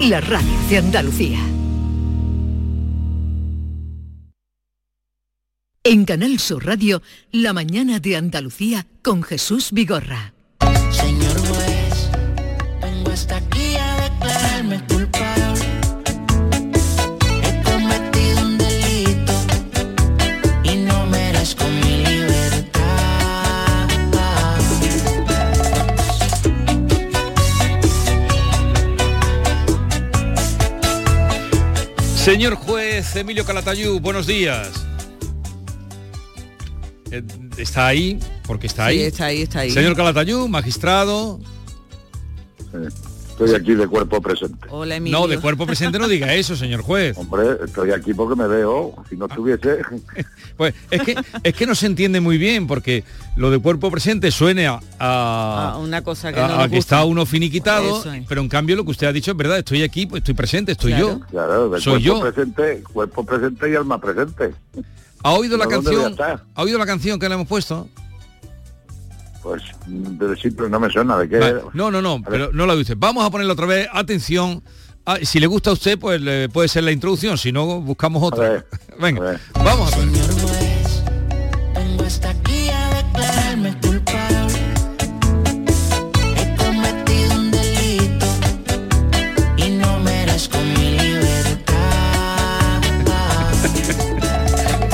La radio de Andalucía. En Canal Sur Radio, La mañana de Andalucía con Jesús Vigorra. Señor juez, vengo Señor juez Emilio Calatayú, buenos días. Eh, ¿Está ahí? Porque está ahí. Sí, está ahí, está ahí. Señor Calatayú, magistrado. Estoy aquí de cuerpo presente. Hola, Emilio. No, de cuerpo presente no diga eso, señor juez. Hombre, estoy aquí porque me veo. Si no estuviese... Pues es que es que no se entiende muy bien porque lo de cuerpo presente suene a, a- una cosa que a- no a nos que gusta. está uno finiquitado, es. pero en cambio lo que usted ha dicho es verdad, estoy aquí, pues estoy presente, estoy Claro. yo. Claro, de Soy cuerpo yo. presente, cuerpo presente y alma presente. ¿Ha oído la ¿No, dónde voy a canción? ¿Ha oído la canción que le hemos puesto? Pues mm, de simple no me suena de qué. Vale. No, no, no, pero no la de usted. Vamos a ponerla otra vez. Atención. Ah, si le gusta a usted, pues le puede ser la introducción. Si no, buscamos A otra. ver, Venga, a ver. vamos a ver. Señor juez, vengo hasta aquí a declararme culpable. He cometido un delito y no merezco mi libertad.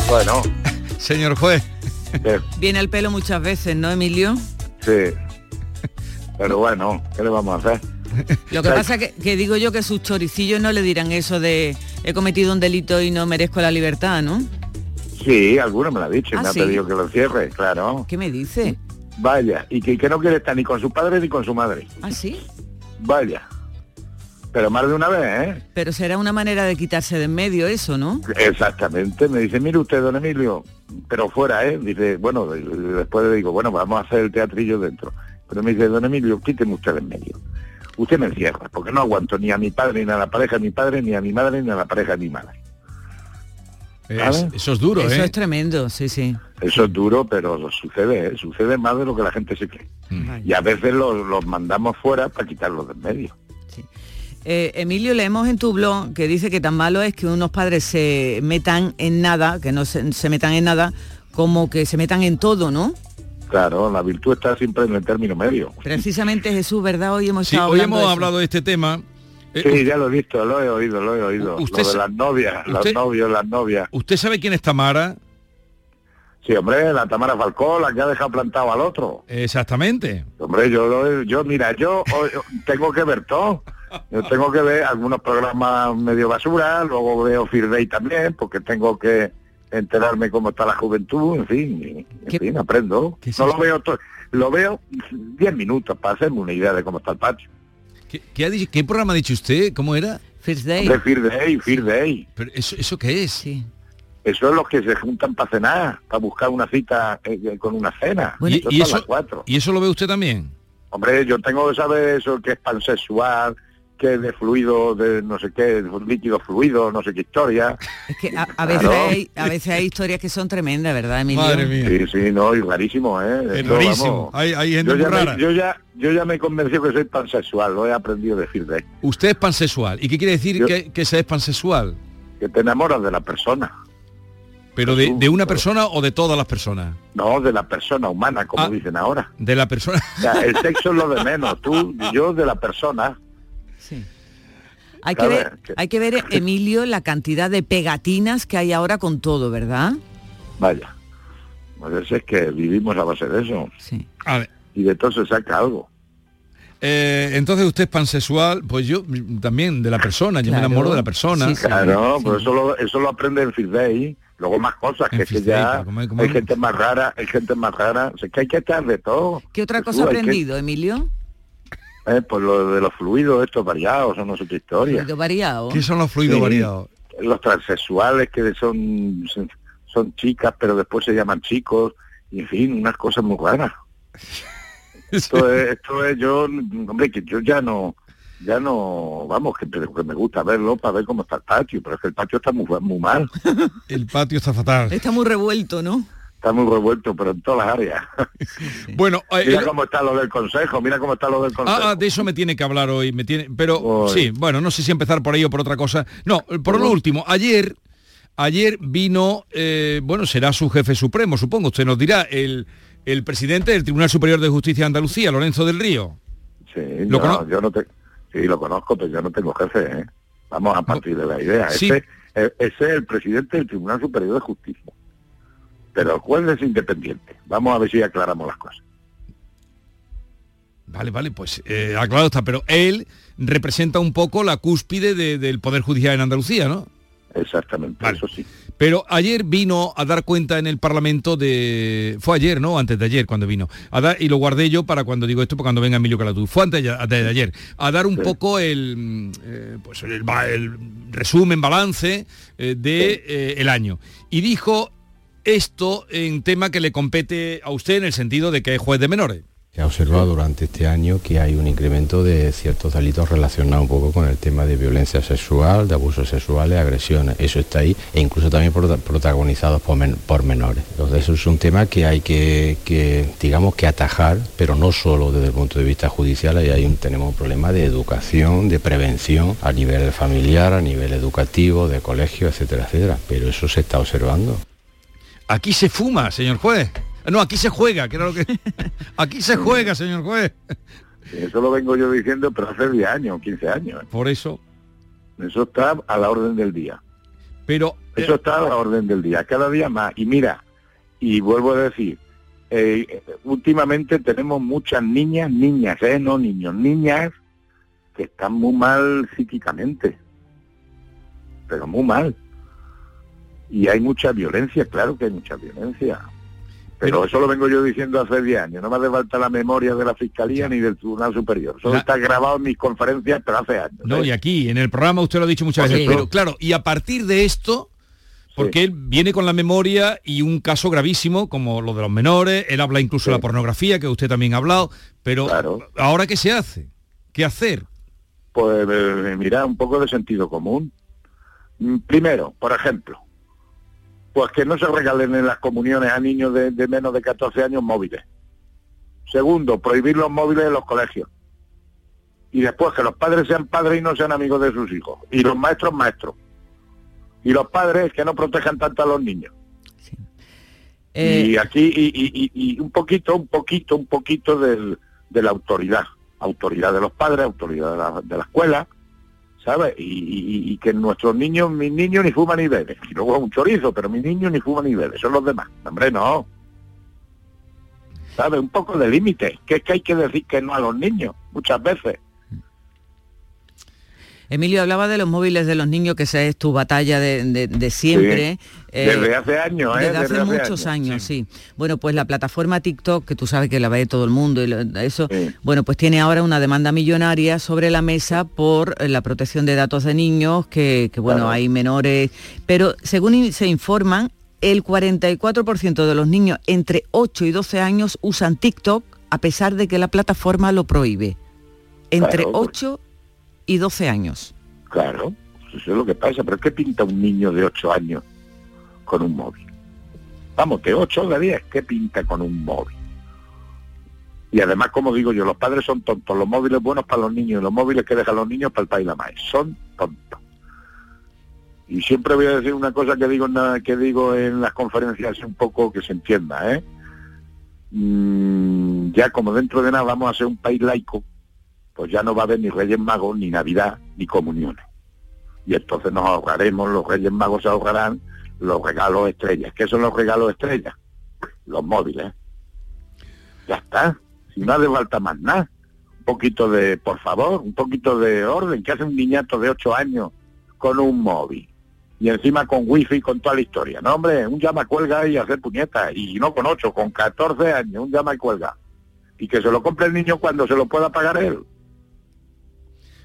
Bueno, Señor juez. Viene al pelo muchas veces, ¿no, Emilio? sí. Pero bueno, ¿qué le vamos a hacer? Lo que pasa que, que digo yo que sus choricillos no le dirán eso de he cometido un delito y no merezco la libertad, ¿no? Sí, alguno me lo ha dicho y Ah, me ha ¿sí? pedido que lo cierre, claro. ¿Qué me dice? Vaya, y que, que no quiere estar ni con su padre ni con su madre. ¿Ah, sí? Vaya. Pero más de una vez, ¿eh? Pero será una manera de quitarse de en medio eso, ¿no? Exactamente, me dice, mire usted, don Emilio, pero fuera, ¿eh? Dice, bueno, después le digo, bueno, vamos a hacer el teatrillo dentro. Pero me dice, don Emilio, quíteme usted en medio. Usted me encierra, porque no aguanto ni a mi padre, ni a la pareja de mi padre, ni a mi madre, ni a la pareja de mi madre. Eso es duro, eso ¿eh? es tremendo, sí, sí. Eso es duro, pero sucede, ¿eh? Sucede más de lo que la gente se cree. Vaya. Y a veces los, los mandamos fuera para quitarlos de en medio. Eh, Emilio, leemos en tu blog que dice que tan malo es que unos padres se metan en nada, que no se, se metan en nada, como que se metan en todo, ¿no? Claro, la virtud está siempre en el término medio. Precisamente Jesús, ¿verdad? Hoy hemos Sí, estado hoy hemos de hablado de este tema. Eh, Sí, ya lo he visto, lo he oído, lo he oído. Usted Lo de las novias, los novios, las novias. ¿Usted sabe quién es Tamara? Sí, hombre, la Tamara Falcón, la que ha dejado plantado al otro. Exactamente. Hombre, yo, lo- yo mira, yo tengo que ver todo. Yo tengo que ver algunos programas medio basura, luego veo Fear Day también, porque tengo que enterarme cómo está la juventud, en fin, y- en ¿Qué- fin, aprendo. qué No lo veo todo, lo veo 10 minutos para hacerme una idea de cómo está el patio. ¿Qué, qué ha dicho- qué programa ha dicho usted? ¿Cómo era? First Day. Hombre, Day, Day. Pero eso, ¿Eso qué es? Sí. Eso es los que se juntan para cenar, para buscar una cita eh, eh, con una cena. Bueno, Eso y, las eso, cuatro. ¿Y eso lo ve usted también? Hombre, yo tengo que saber eso que es pansexual, que de fluido, de no sé qué, de líquido fluido, no sé qué historia. Es que a, a veces Claro. hay, a veces hay historias que son tremendas, ¿verdad, Emilio? Madre mía. Sí, sí, no, y rarísimo, ¿eh? Es rarísimo. vamos, Hay, hay gente Yo muy ya, rara. me, yo, ya, yo ya me convencí que soy pansexual, lo he aprendido a decir de ahí. Usted es pansexual. ¿Y qué quiere decir Yo- que, que se es pansexual? Que te enamoras de la persona, ¿Pero de, de una persona o de todas las personas? no de la persona humana, como Ah. dicen ahora. De la persona... O sea, el sexo es lo de menos, tú y yo de la persona. Sí. Hay que, ver, hay que ver, Emilio, la cantidad de pegatinas que hay ahora con todo, ¿verdad? Vaya. Pues es que vivimos a base de eso. Sí. A ver, Y de todo se saca algo. eh, entonces usted es pansexual, pues yo también de la persona, yo me enamoro de la persona. Sí, sí. Claro, sí. pues eso lo, eso lo aprende en Day. Luego más cosas, En que, es que ya pero como hay- como hay hay- gente más rara, hay gente más rara. O sea, que hay que estar de todo. ¿Qué otra Jesús, cosa ha que- aprendido, Emilio? Eh, pues lo de los fluidos estos variados, o no sé qué historia. Fluido variado. ¿Qué son los fluidos Sí. variados? Los transexuales que son, son, son chicas, pero después se llaman chicos. Y en fin, unas cosas muy raras. Esto es, esto es yo, hombre, que yo ya no, ya no, vamos, que, que me gusta verlo para ver cómo está el patio, pero es que el patio está muy, muy mal. El patio está fatal. Está muy revuelto, ¿no? Está muy revuelto, pero en todas las áreas. Bueno, eh, mira cómo está lo del consejo, mira cómo está lo del consejo. Ah, ah, de eso me tiene que hablar hoy, me tiene, pero sí, bueno, no sé si empezar por ahí o por otra cosa. No, por lo último, ayer, ayer vino, eh, bueno, será su jefe supremo, supongo, usted nos dirá, el, el presidente del Tribunal Superior de Justicia de Andalucía, Lorenzo del Río. Sí, ¿Lo yo, cono- yo no te, sí, lo conozco, pero yo no tengo jefe, ¿eh? Vamos a partir de la idea. Sí. Ese, eh, ese es el presidente del Tribunal Superior de Justicia. Pero el juez es independiente. Vamos a ver si aclaramos las cosas. Vale, vale, pues eh, aclarado está, pero él representa un poco la cúspide de- del Poder Judicial en Andalucía, ¿no? Exactamente, Vale. eso sí. Pero ayer vino a dar cuenta en el Parlamento de... Fue ayer, ¿no? Antes de ayer cuando vino. A dar, y lo guardé yo para cuando digo esto, para cuando venga Emilio Calatú. Fue antes de, antes de ayer. A dar un Sí. poco el, eh, pues el, resumen, balance eh, de eh, el año. Y dijo esto en tema que le compete a usted en el sentido de que es juez de menores. Se ha observado durante este año que hay un incremento de ciertos delitos relacionados un poco con el tema de violencia sexual, de abusos sexuales, agresiones. Eso está ahí e incluso también prota- protagonizados por, men- por menores. Entonces eso es un tema que hay que, digamos, que atajar, pero no solo desde el punto de vista judicial. Ahí tenemos un problema de educación, de prevención a nivel familiar, a nivel educativo, de colegio, etcétera, etcétera. Pero eso se está observando. Aquí se fuma, señor juez. No, aquí se juega, que era lo que... Aquí se juega, señor juez. Eso lo vengo yo diciendo, pero hace 10 años, 15 años. ¿eh? Por eso. Eso está a la orden del día. Pero... eh, Eso está a la orden del día, cada día más. Y mira, y vuelvo a decir, eh, últimamente tenemos muchas niñas, niñas, ¿eh? no niños, niñas que están muy mal psíquicamente, pero muy mal. Y hay mucha violencia, claro que hay mucha violencia. Pero, eso lo vengo yo diciendo hace 10 años. No me hace falta la memoria de la Fiscalía ni del Tribunal Superior. Eso La- está grabado en mis conferencias, pero hace años. No, y aquí, en el programa usted lo ha dicho muchas veces, pero claro, y a partir de esto, porque él viene con la memoria y un caso gravísimo como lo de los menores, él habla incluso de la pornografía, que usted también ha hablado, pero Claro. ¿ahora qué se hace? ¿Qué hacer? Pues eh, mira, un poco de sentido común. Mm, Primero, por ejemplo, pues que no se regalen en las comuniones a niños de, de menos de 14 años móviles. Segundo, prohibir los móviles en los colegios. Y después que los padres sean padres y no sean amigos de sus hijos. Y los maestros maestros. Y los padres que no protejan tanto a los niños. Eh, y aquí y, y- y- y un poquito, un poquito, un poquito del- de la autoridad, autoridad de los padres, autoridad de la, de la escuela, ¿sabes? Y, y- y que nuestros niños, mis niños ni fuman ni beben, y luego es un chorizo, pero mis niños ni fuman ni beben, son los demás, hombre, no. ¿Sabes? Un poco de límite, que es que hay que decir que no a los niños, muchas veces. Emilio hablaba de los móviles de los niños, que esa es tu batalla de, de- de siempre. eh, Desde hace años, ¿eh? Desde hace muchos años, sí. Bueno, pues la plataforma TikTok, que tú sabes que la ve todo el mundo y lo- eso, Sí. bueno, pues tiene ahora una demanda millonaria sobre la mesa por eh, la protección de datos de niños, que, que, bueno, Claro. hay menores, pero según se informan, el 44% de los niños entre 8 y 12 años usan TikTok a pesar de que la plataforma lo prohíbe. Entre Claro, pues. 8 y 12 años. Claro, eso es lo que pasa, pero ¿qué pinta un niño de 8 años con un móvil? Vamos, de 8 de 10, ¿qué pinta con un móvil? Y además, como digo yo, los padres son tontos, los móviles buenos para los niños y los móviles que dejan los niños para el país la más, son tontos. Y siempre voy a decir una cosa que digo en, que digo en las conferencias, un poco que se entienda, ¿eh? Mm, ya como dentro de nada vamos a ser un país laico, pues ya no va a haber ni Reyes Magos, ni Navidad, ni comuniones. Y entonces nos ahorraremos, los Reyes Magos se ahorrarán los regalos estrellas. ¿Qué son los regalos estrellas? Los móviles. Ya está. Si no hace falta más nada. Un poquito de, por favor, un poquito de orden. ¿Qué hace un niñato de 8 años con un móvil? Y encima con wifi con toda la historia. No, hombre, un llama cuelga y hacer puñetas. Y no con 8, con 14 años, un llama y cuelga. Y que se lo compre el niño cuando se lo pueda pagar él.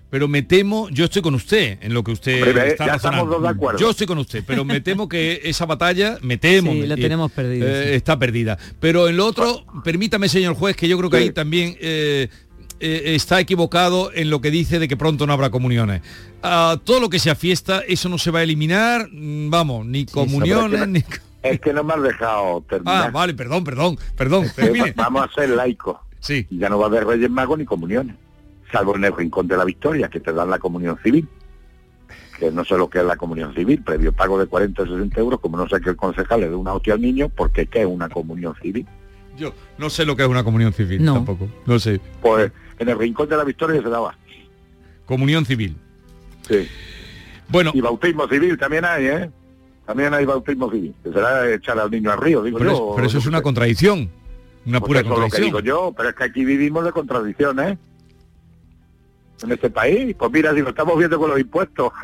Pero me temo, yo estoy con usted en lo que usted Hombre, está ya estamos razonando. dos de acuerdo. Yo estoy con usted, pero me temo que esa batalla, me temo, Sí, me- la eh, tenemos perdida, eh, sí. está perdida. Pero en lo otro, permítame, señor juez, que yo creo que Sí. ahí también eh, eh, está equivocado en lo que dice de que pronto no habrá comuniones. Todo lo que sea fiesta, eso no se va a eliminar, mm, vamos, ni comuniones, pero ni... es Es que no me has dejado terminar. Ah, vale, perdón, perdón, perdón. Vamos a ser laicos. Sí. Ya no va a haber Reyes Magos ni comuniones. Salvo en el Rincón de la Victoria, que te dan la comunión civil. Que no sé lo que es la comunión civil, previo pago de 40 o 60 euros, como no sé que el concejal le dé una hostia al niño, porque ¿qué es una comunión civil? Yo no sé lo que es una comunión civil No. tampoco. No sé. Pues en el Rincón de la Victoria se daba. Comunión civil. Sí. Bueno, Y bautismo civil también hay, ¿eh? También hay bautismo civil. Que será echar al niño al río, digo pero, yo. es- pero eso es una contradicción. Una Pues pura eso es lo que contradicción. digo yo, pero es que aquí vivimos de contradicciones. En este país, pues mira, si lo estamos viendo con los impuestos.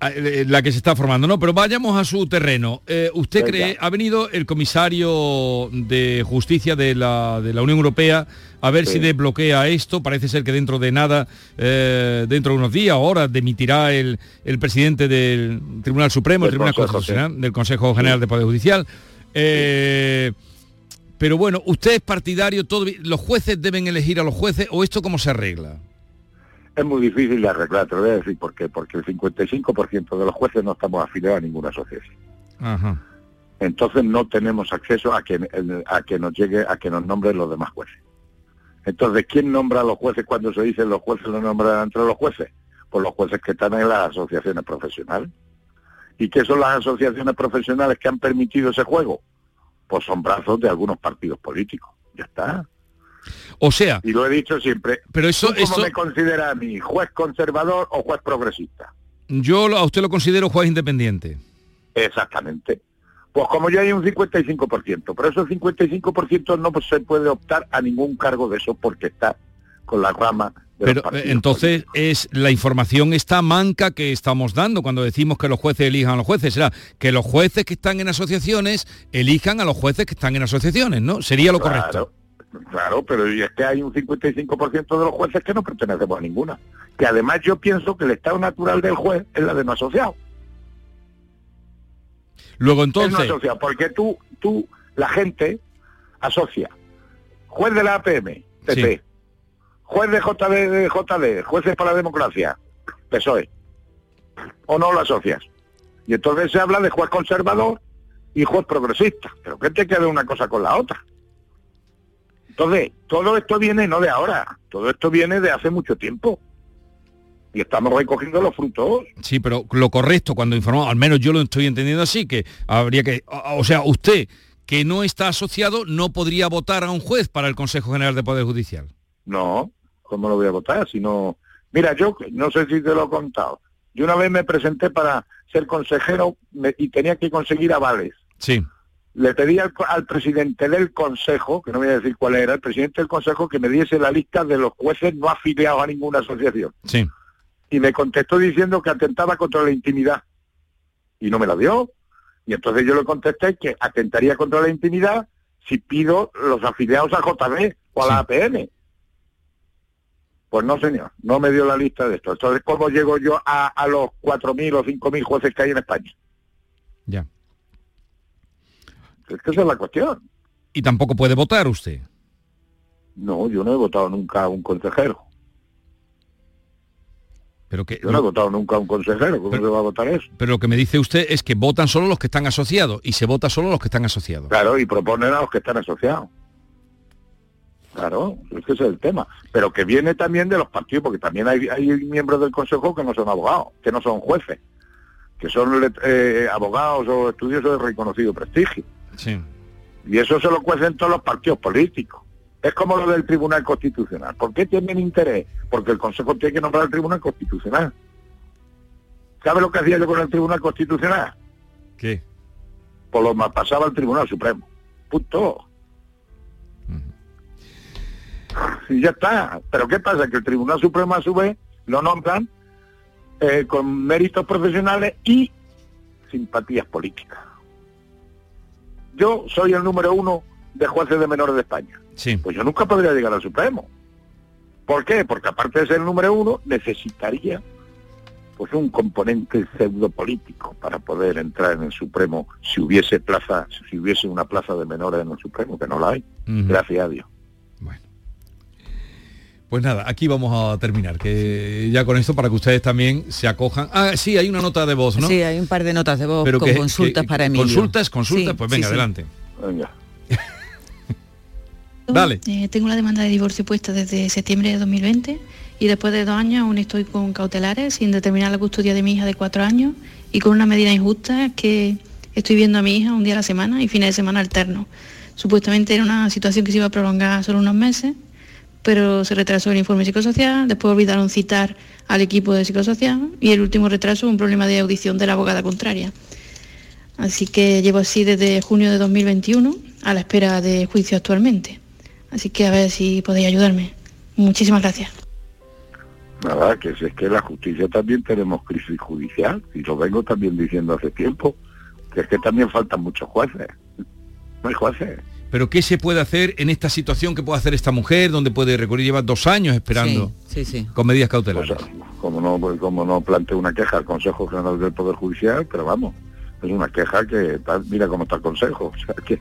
Ah, eh, La que se está formando, ¿no? Pero vayamos a su terreno. Eh, ¿Usted Venga. cree, ha venido el comisario de justicia de la, de la Unión Europea a ver Sí. si desbloquea esto? Parece ser que dentro de nada, eh, dentro de unos días o horas, demitirá el, el presidente del Tribunal Supremo, el Del Tribunal Consejo, Constitucional, del Consejo General de Poder Judicial. Eh, Pero bueno, usted es partidario, todo, ¿los jueces deben elegir a los jueces o esto cómo se arregla? es muy difícil de arreglar, te lo voy a decir por qué. Porque el 55% de los jueces no estamos afiliados a ninguna asociación. Ajá. Entonces no tenemos acceso a que, a que nos llegue, a que nos nombren los demás jueces. Entonces, ¿quién nombra a los jueces cuando se dice los jueces los nombran entre los jueces? Pues los jueces que están en las asociaciones profesionales. ¿Y qué son las asociaciones profesionales que han permitido ese juego? Pues son brazos de algunos partidos políticos. Ya está. O sea, Y lo he dicho siempre. pero eso, ¿Tú cómo eso me considera a mí? ¿Juez conservador o juez progresista? yo lo- a usted lo considero juez independiente. Exactamente. Pues como ya hay un 55%, pero ese 55% no se puede optar a ningún cargo de eso porque está con la rama de Pero los eh, entonces políticos. es la información está manca que estamos dando cuando decimos que los jueces elijan a los jueces. Será que los jueces que están en asociaciones elijan a los jueces que están en asociaciones, ¿no? Sería lo correcto. Claro, pero es que hay un 55% de los jueces que no pertenecemos a ninguna. Que además yo pienso que el estado natural del juez es la de no asociado. Luego Es no entonces, asociado, porque tú, tú, la gente asocia juez de la APM, PP, Sí. Juez de JD, JD, jueces para la democracia, PSOE, o no lo asocias. Y entonces se habla de juez conservador y juez progresista, pero ¿qué te queda una cosa con la otra? Entonces, todo esto viene no de ahora, todo esto viene de hace mucho tiempo. Y estamos recogiendo los frutos. sí, pero lo correcto cuando informamos, al menos yo lo estoy entendiendo así, que habría que, o sea, usted que no está asociado no podría votar a un juez para el Consejo General de Poder Judicial. No, ¿cómo lo voy a votar? Si no... Mira, yo no sé si te lo he contado. Yo una vez me presenté para ser consejero me- y tenía que conseguir avales. Sí, Le pedí al, presidente del consejo, que no voy a decir cuál era, el presidente del consejo que me diese la lista de los jueces no afiliados a ninguna asociación. sí. Y me contestó diciendo que atentaba contra la intimidad. Y no me la dio. Y entonces yo le contesté que atentaría contra la intimidad si pido los afiliados a JB o a la APN. Pues no, señor, no me dio la lista de esto. Entonces, ¿cómo llego yo a, a los 4.000 o 5.000 jueces que hay en España? Ya. Es que esa es la cuestión. Y tampoco puede votar usted. No, yo no he votado nunca a un consejero. Pero que Yo no he votado nunca a un consejero. ¿Cómo Pero- se va a votar eso? Pero lo que me dice usted es que votan solo los que están asociados y se vota solo los que están asociados. Claro, y proponen a los que están asociados. Claro, es que ese es el tema. Pero que viene también de los partidos, porque también hay, hay miembros del Consejo que no son abogados, que no son jueces, que son eh, abogados o estudiosos de reconocido prestigio. Sí. Y eso se lo cuecen todos los partidos políticos. Es como lo del Tribunal Constitucional. ¿Por qué tienen interés? Porque el Consejo tiene que nombrar al Tribunal Constitucional. ¿Sabe lo que hacía yo con el Tribunal Constitucional? ¿Qué? Pues lo ma- pasaba al Tribunal Supremo. Punto. Y ya está. Pero ¿qué pasa? Que el Tribunal Supremo a su vez lo nombran eh, con méritos profesionales y simpatías políticas. Yo soy el número uno de jueces de menores de España. Sí. Pues yo nunca podría llegar al Supremo. ¿Por qué? Porque aparte de ser el número uno, necesitaría pues un componente pseudo político para poder entrar en el Supremo si hubiese plaza, si hubiese una plaza de menores en el Supremo, que no la hay, gracias a Dios. Pues nada, aquí vamos a terminar, que ya con esto para que ustedes también se acojan. Ah, sí, hay una nota de voz, ¿no? Sí, hay un par de notas de voz Pero con que- consultas que- para Emilio. Consultas, consultas, Sí, pues sí, venga, sí. adelante. Venga. Dale. Eh, tengo la demanda de divorcio puesta desde septiembre de 2020 y después de dos años aún estoy con cautelares sin determinar la custodia de mi hija de cuatro años y con una medida injusta que estoy viendo a mi hija un día a la semana y fines de semana alternos. Supuestamente era una situación que se iba a prolongar solo unos meses, pero se retrasó el informe psicosocial, después olvidaron citar al equipo de psicosocial y el último retraso un problema de audición de la abogada contraria. Así que llevo así desde junio de 2021 a la espera de juicio actualmente. Así que a ver si podéis ayudarme. Muchísimas gracias. Nada, que si es que la justicia también tenemos crisis judicial, y lo vengo también diciendo hace tiempo, que es que también faltan muchos jueces. No hay jueces. Pero ¿qué se puede hacer en esta situación que puede hacer esta mujer, donde puede recurrir, lleva dos años esperando Sí, sí, sí. con medidas Pues, cautelares? como no pues, como no planteo una queja al Consejo General del Poder Judicial, pero vamos, es una queja que tal- mira cómo está el Consejo. O sea, que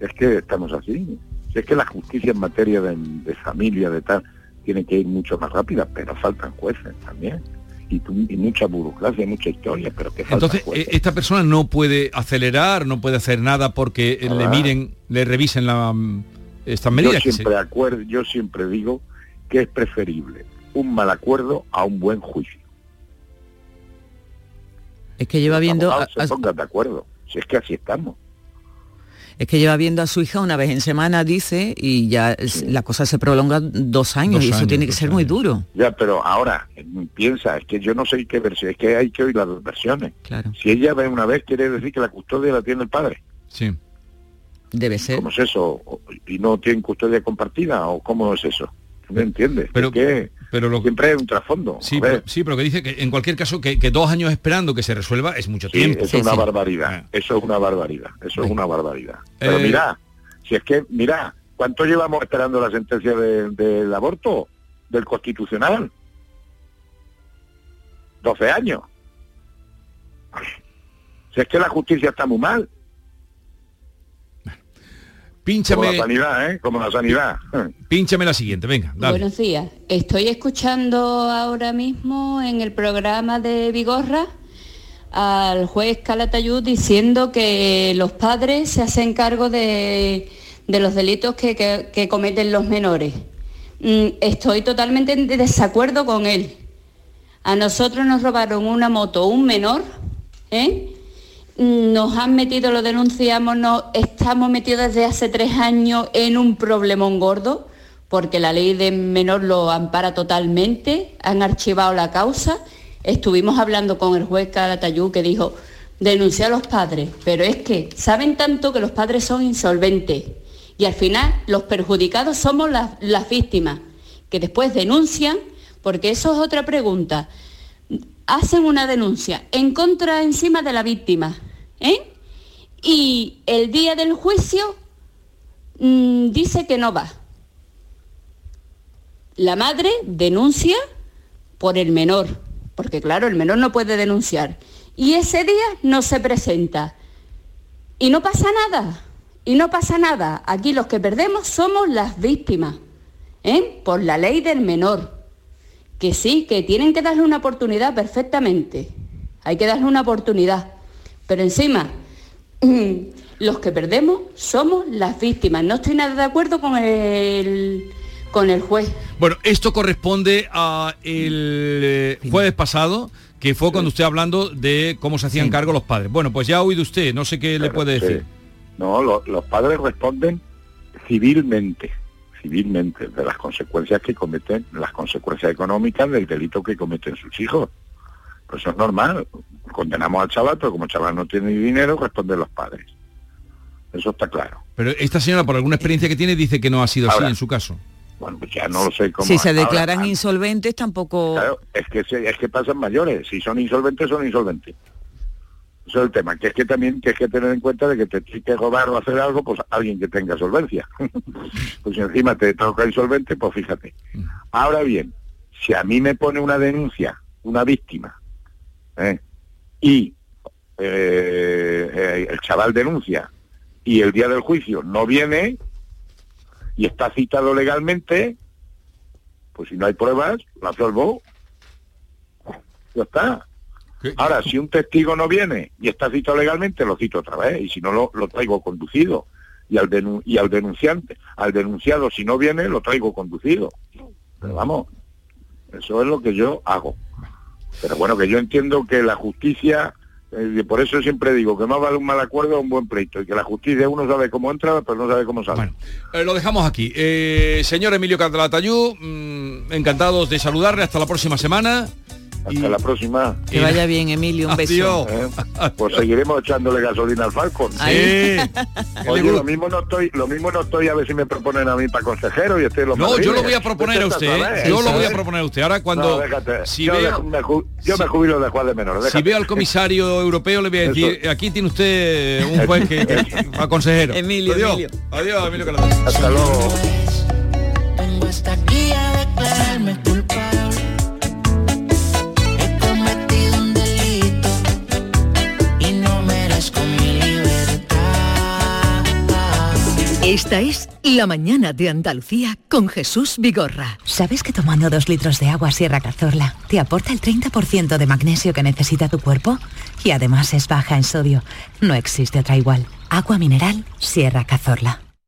es que estamos así. Si es que la justicia en materia de, de familia, de tal, tiene que ir mucho más rápida, pero faltan jueces también. Y, mucha burocracia, y mucha historia, pero que Entonces, eh, esta persona no puede acelerar, no puede hacer nada porque eh, le Nada. miren, le revisen la, mm, estas yo medidas. que se- siempre acuerdo, yo siempre digo que es preferible un mal acuerdo a un buen juicio. Es que lleva viendo a, se pongan de acuerdo. Si es que así estamos. Es que lleva viendo a su hija una vez en semana, dice, y ya es- la cosa se prolonga dos años Dos y eso años, tiene que ser muy duro. Ya, pero ahora, eh, piensa, es que yo no sé qué versión, es que hay que oír las dos versiones. Claro, Si ella ve una vez, quiere decir que la custodia la tiene el padre. Sí. debe ser. ¿Cómo es eso? ¿Y no tienen custodia compartida? ¿O cómo es eso? ¿Me entiendes? Pero- Es que Pero lo, siempre hay un trasfondo. sí, pero, sí, pero que dice que en cualquier caso que, que dos años esperando que se resuelva es mucho sí, tiempo. eso Sí, es una barbaridad. Ah. Eso es una barbaridad. Eso es una barbaridad. Pero Eh, mira, si es que, mira, ¿cuánto llevamos esperando la sentencia de- del aborto? Del constitucional. 12 años. Si es que la justicia está muy mal. Como Pínchame, la sanidad, ¿eh? Como la sanidad. pínchame la siguiente, venga, dale. Buenos días. Estoy escuchando ahora mismo en el programa de Vigorra al juez Calatayud diciendo que los padres se hacen cargo de, de los delitos que, que- que cometen los menores. Mm, Estoy totalmente en desacuerdo con él. A nosotros nos robaron una moto, un menor, ¿eh? Nos han metido, lo denunciamos, estamos metidos desde hace tres años en un problemón gordo, porque la ley de menor lo ampara totalmente, han archivado la causa. Estuvimos hablando con el juez Calatayú que dijo, denuncia a los padres, pero es que saben tanto que los padres son insolventes y al final los perjudicados somos las víctimas, que después denuncian, porque eso es otra pregunta hacen una denuncia en contra encima de la víctima, ¿eh? Y el día del juicio mm, dice que no va. La madre denuncia por el menor, porque claro, el menor no puede denunciar. Y ese día no se presenta. Y no pasa nada, y no pasa nada. Aquí los que perdemos somos las víctimas, ¿eh? Por la ley del menor que sí, que tienen que darle una oportunidad perfectamente. Hay que darle una oportunidad. Pero encima, los que perdemos somos las víctimas. No estoy nada de acuerdo con el, con el juez. Bueno, esto corresponde a el eh, jueves pasado, que fue cuando usted hablando de cómo se hacían Sí. cargo los padres. Bueno, pues ya ha oído usted, no sé qué le puede sí. decir. No, lo- los padres responden civilmente, civilmente, de las consecuencias que cometen, las consecuencias económicas del delito que cometen sus hijos. Pues eso es normal. Condenamos al chaval, pero como el chaval no tiene dinero, responden los padres. Eso está claro. Pero esta señora, por alguna experiencia que tiene, dice que no ha sido así en su caso. Bueno, pues ya no lo sé cómo. Si se declaran ah, insolventes tampoco... Claro, es que se- es que pasan mayores. Si son insolventes, son insolventes. Eso es el tema, que es que también tienes que tener en cuenta de que te tienes que robar o hacer algo, pues alguien que tenga solvencia. pues si encima te toca insolvente, pues fíjate. Ahora bien, si a mí me pone una denuncia, una víctima, ¿eh? y eh, eh, el chaval denuncia, y el día del juicio no viene, y está citado legalmente, Pues si no hay pruebas, la absolvo. Ya está. ¿Qué- Ahora, si un testigo no viene y está citado legalmente, lo cito otra vez, y si no lo, lo traigo conducido. Y al, denu- y al denunciante, al denunciado, si no viene, lo traigo conducido. Pero vamos, eso es lo que yo hago. Pero bueno, que yo entiendo que la justicia, eh, por eso siempre digo que más vale un mal acuerdo a un buen pleito, y que la justicia uno sabe cómo entra, pero no sabe cómo sale. Bueno, eh, lo dejamos aquí. Eh, señor Emilio Calatayú, mm, encantados de saludarle. Hasta la próxima semana. Hasta la próxima. Que vaya bien, Emilio, un beso. ¿eh? Pues seguiremos echándole gasolina al Falcon. Sí. Oye, lo mismo no estoy, lo mismo no estoy a ver si me proponen a mí para consejero y estoy los No, yo lo voy a proponer a usted. ¿eh? Yo lo voy a proponer a usted. Ahora cuando si yo, veo me, yo si- me jubilo de juez de menores. si veo al comisario europeo le voy a decir, Eso. aquí tiene usted un juez que, que- a consejero. Emilio, Adiós. Emilio. Adiós, Emilio Calatayú. Hasta luego. Esta es La mañana de Andalucía con Jesús Vigorra. ¿Sabes que tomando dos litros de agua Sierra Cazorla te aporta el 30% de magnesio que necesita tu cuerpo? Y además es baja en sodio. No existe otra igual. Agua mineral Sierra Cazorla.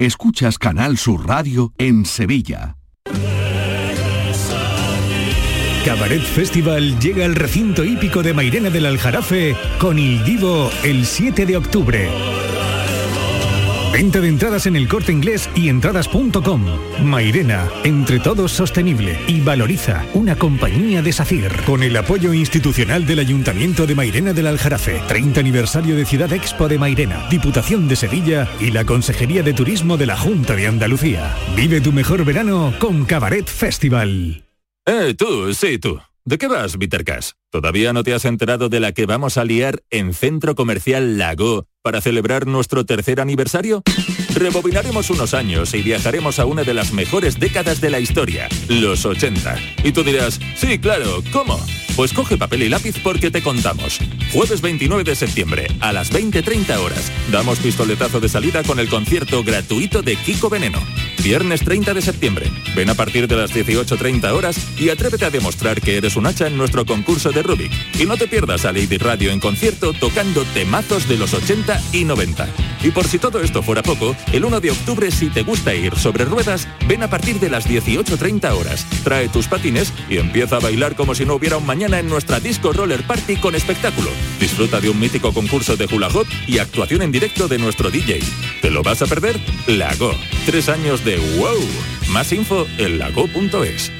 Escuchas Canal Sur Radio en Sevilla. Cabaret Festival llega al recinto hípico de Mairena del Aljarafe con Il Divo el 7 de octubre. Venta de entradas en el corte inglés y entradas.com. Mairena, entre todos sostenible y valoriza una compañía de SACIR con el apoyo institucional del Ayuntamiento de Mairena del Aljarafe, 30 aniversario de Ciudad Expo de Mairena, Diputación de Sevilla y la Consejería de Turismo de la Junta de Andalucía. Vive tu mejor verano con Cabaret Festival. Eh, tú, sí, tú. ¿De qué vas, Vitercas? ¿Todavía no te has enterado de la que vamos a liar en Centro Comercial Lago para celebrar nuestro tercer aniversario? Rebobinaremos unos años y viajaremos a una de las mejores décadas de la historia, los 80. Y tú dirás, sí, claro, ¿cómo? Pues coge papel y lápiz porque te contamos. Jueves 29 de septiembre, a las 20.30 horas, damos pistoletazo de salida con el concierto gratuito de Kiko Veneno. Viernes 30 de septiembre, ven a partir de las 18.30 horas y atrévete a demostrar que eres un hacha en nuestro concurso de Rubik. Y no te pierdas a Lady Radio en concierto tocando temazos de los 80 y 90. Y por si todo esto fuera poco, el 1 de octubre si te gusta ir sobre ruedas, ven a partir de las 18.30 horas. Trae tus patines y empieza a bailar como si no hubiera un mañana en nuestra disco roller party con espectáculo. Disfruta de un mítico concurso de hula hoop y actuación en directo de nuestro DJ. ¿Te lo vas a perder? Lago. Tres años de wow. Más info en lago.es.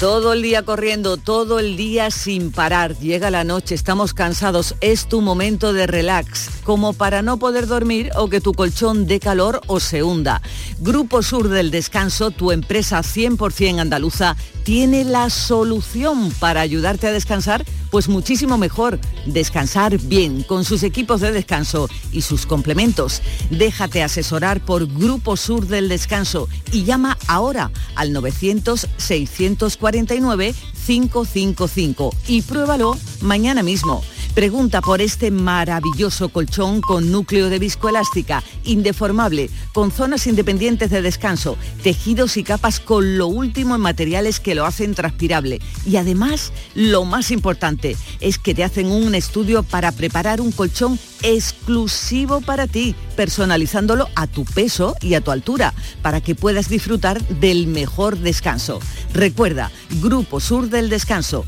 Todo el día corriendo, todo el día sin parar. Llega la noche, estamos cansados. Es tu momento de relax, como para no poder dormir o que tu colchón dé calor o se hunda. Grupo Sur del Descanso, tu empresa 100% andaluza, tiene la solución para ayudarte a descansar, pues muchísimo mejor. Descansar bien con sus equipos de descanso y sus complementos. Déjate asesorar por Grupo Sur del Descanso y llama ahora al 900 649 555 y pruébalo mañana mismo. Pregunta por este maravilloso colchón con núcleo de viscoelástica, indeformable, con zonas independientes de descanso, tejidos y capas con lo último en materiales que lo hacen transpirable. Y además, lo más importante es que te hacen un estudio para preparar un colchón exclusivo para ti, personalizándolo a tu peso y a tu altura, para que puedas disfrutar del mejor descanso. Recuerda, Grupo Sur del Descanso,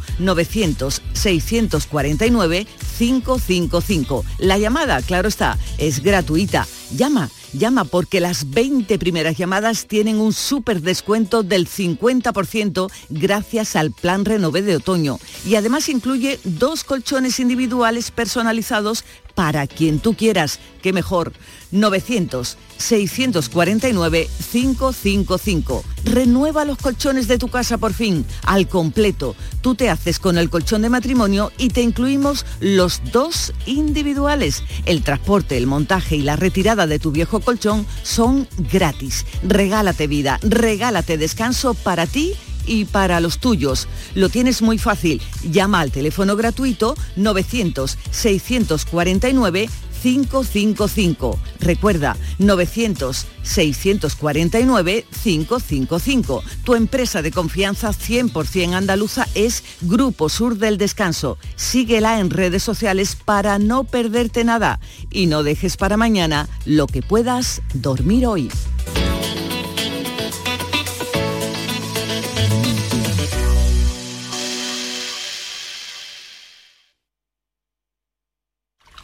900-649-555. La llamada, claro está, es gratuita. Llama, llama porque las 20 primeras llamadas tienen un súper descuento del 50% gracias al plan Renové de otoño. Y además incluye dos colchones individuales personalizados para quien tú quieras. Qué mejor. 900-649-555. Renueva los colchones de tu casa por fin, al completo. Tú te haces con el colchón de matrimonio y te incluimos los dos individuales. El transporte, el montaje y la retirada de tu viejo colchón son gratis. Regálate vida, regálate descanso para ti y para los tuyos. Lo tienes muy fácil. Llama al teléfono gratuito 900-649 555. Recuerda, 900-649-555. Tu empresa de confianza 100% andaluza es Grupo Sur del Descanso. Síguela en redes sociales para no perderte nada y no dejes para mañana lo que puedas dormir hoy.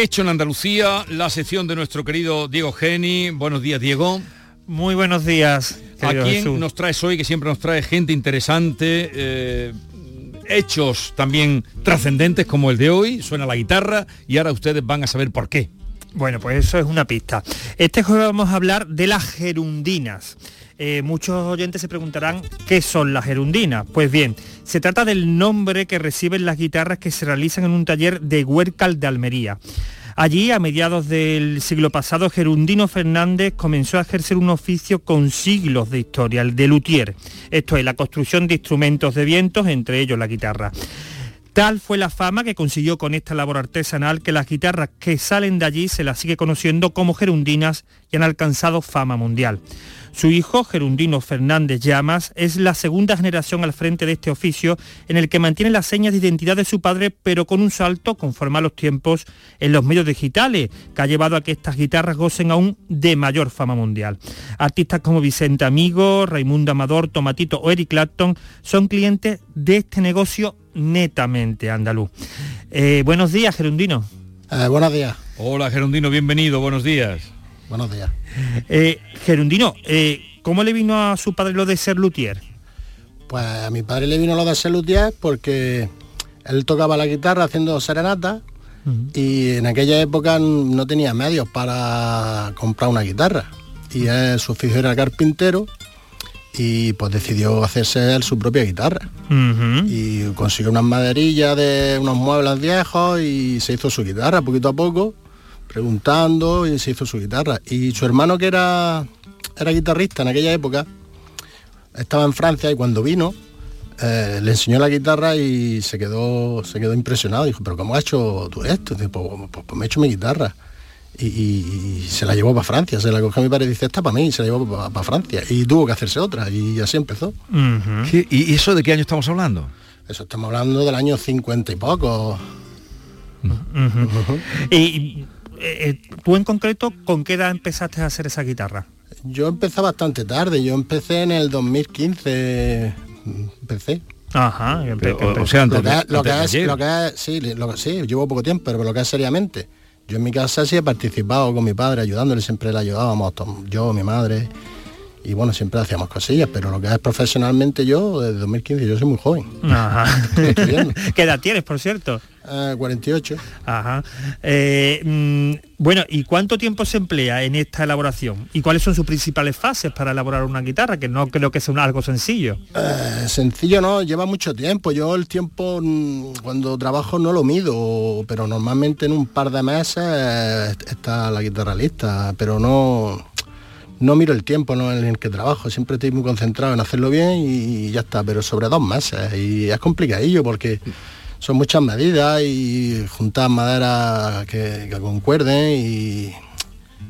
Hecho en Andalucía, la sección de nuestro querido Diego Geni. Buenos días, Diego. Muy buenos días. ¿A quién Jesús. nos traes hoy? Que siempre nos trae gente interesante, eh, hechos también trascendentes como el de hoy. Suena la guitarra y ahora ustedes van a saber por qué. Bueno, pues eso es una pista. Este jueves vamos a hablar de las gerundinas. Eh, muchos oyentes se preguntarán qué son las gerundinas. Pues bien, se trata del nombre que reciben las guitarras que se realizan en un taller de Huércal de Almería. Allí, a mediados del siglo pasado, Gerundino Fernández comenzó a ejercer un oficio con siglos de historia, el de luthier. Esto es, la construcción de instrumentos de vientos, entre ellos la guitarra. Tal fue la fama que consiguió con esta labor artesanal que las guitarras que salen de allí se las sigue conociendo como gerundinas y han alcanzado fama mundial. Su hijo, Gerundino Fernández Llamas, es la segunda generación al frente de este oficio en el que mantiene las señas de identidad de su padre, pero con un salto conforme a los tiempos en los medios digitales, que ha llevado a que estas guitarras gocen aún de mayor fama mundial. Artistas como Vicente Amigo, Raimundo Amador, Tomatito o Eric Clapton son clientes de este negocio netamente andaluz. Eh, buenos días, Gerundino. buenos días. Hola, Gerundino, bienvenido, buenos días. Buenos días. Eh, Gerundino, eh, ¿cómo le vino a su padre lo de ser luthier? Pues a mi padre le vino lo de ser luthier porque él tocaba la guitarra haciendo serenata y en aquella época no tenía medios para comprar una guitarra. Y él, su oficio era carpintero y pues decidió hacerse él su propia guitarra. Y consiguió unas maderillas de unos muebles viejos y se hizo su guitarra poquito a poco, preguntando y se hizo su guitarra. Y su hermano que era, era guitarrista en aquella época, estaba en Francia y cuando vino eh, le enseñó la guitarra y se quedó, se quedó impresionado. Dijo, pero ¿cómo has hecho tú esto? Dice, pues, pues- pues me he hecho mi guitarra. Y, y- y se la llevó para Francia, se la cogió a mi padre y dice, esta para mí, y se la llevó para Francia. Y tuvo que hacerse otra, y así empezó. ¿Qué- ¿Y eso de qué año estamos hablando? Eso estamos hablando del año 50 y poco. Y eh, tú en concreto, ¿con qué edad empezaste a hacer esa guitarra? Yo empecé bastante tarde, yo empecé en el 2015, empecé. Ajá, Pero, o- o sea, antes lo que, es- lo antes que de es, ayer. lo que es- sí, lo sí, llevo poco tiempo, pero lo que es seriamente. Yo en mi casa sí he participado con mi padre, ayudándole, siempre le ayudábamos, yo, mi madre, y bueno, siempre hacíamos cosillas, pero lo que es profesionalmente yo, desde 2015, yo soy muy joven. Ajá. ¿Qué edad tienes, por cierto? Eh, 48. Ajá. Eh, mm, bueno, ¿y cuánto tiempo se emplea en esta elaboración? ¿Y cuáles son sus principales fases para elaborar una guitarra? Que no creo que sea un- algo sencillo. Eh, sencillo no, lleva mucho tiempo. Yo el tiempo mm, cuando trabajo no lo mido, pero normalmente en un par de meses eh, está la guitarra lista, pero no no miro el tiempo ¿no? en el que trabajo, siempre estoy muy concentrado en hacerlo bien y ya está, pero sobre dos meses y es complicadillo porque son muchas medidas y juntar maderas que, que concuerden y,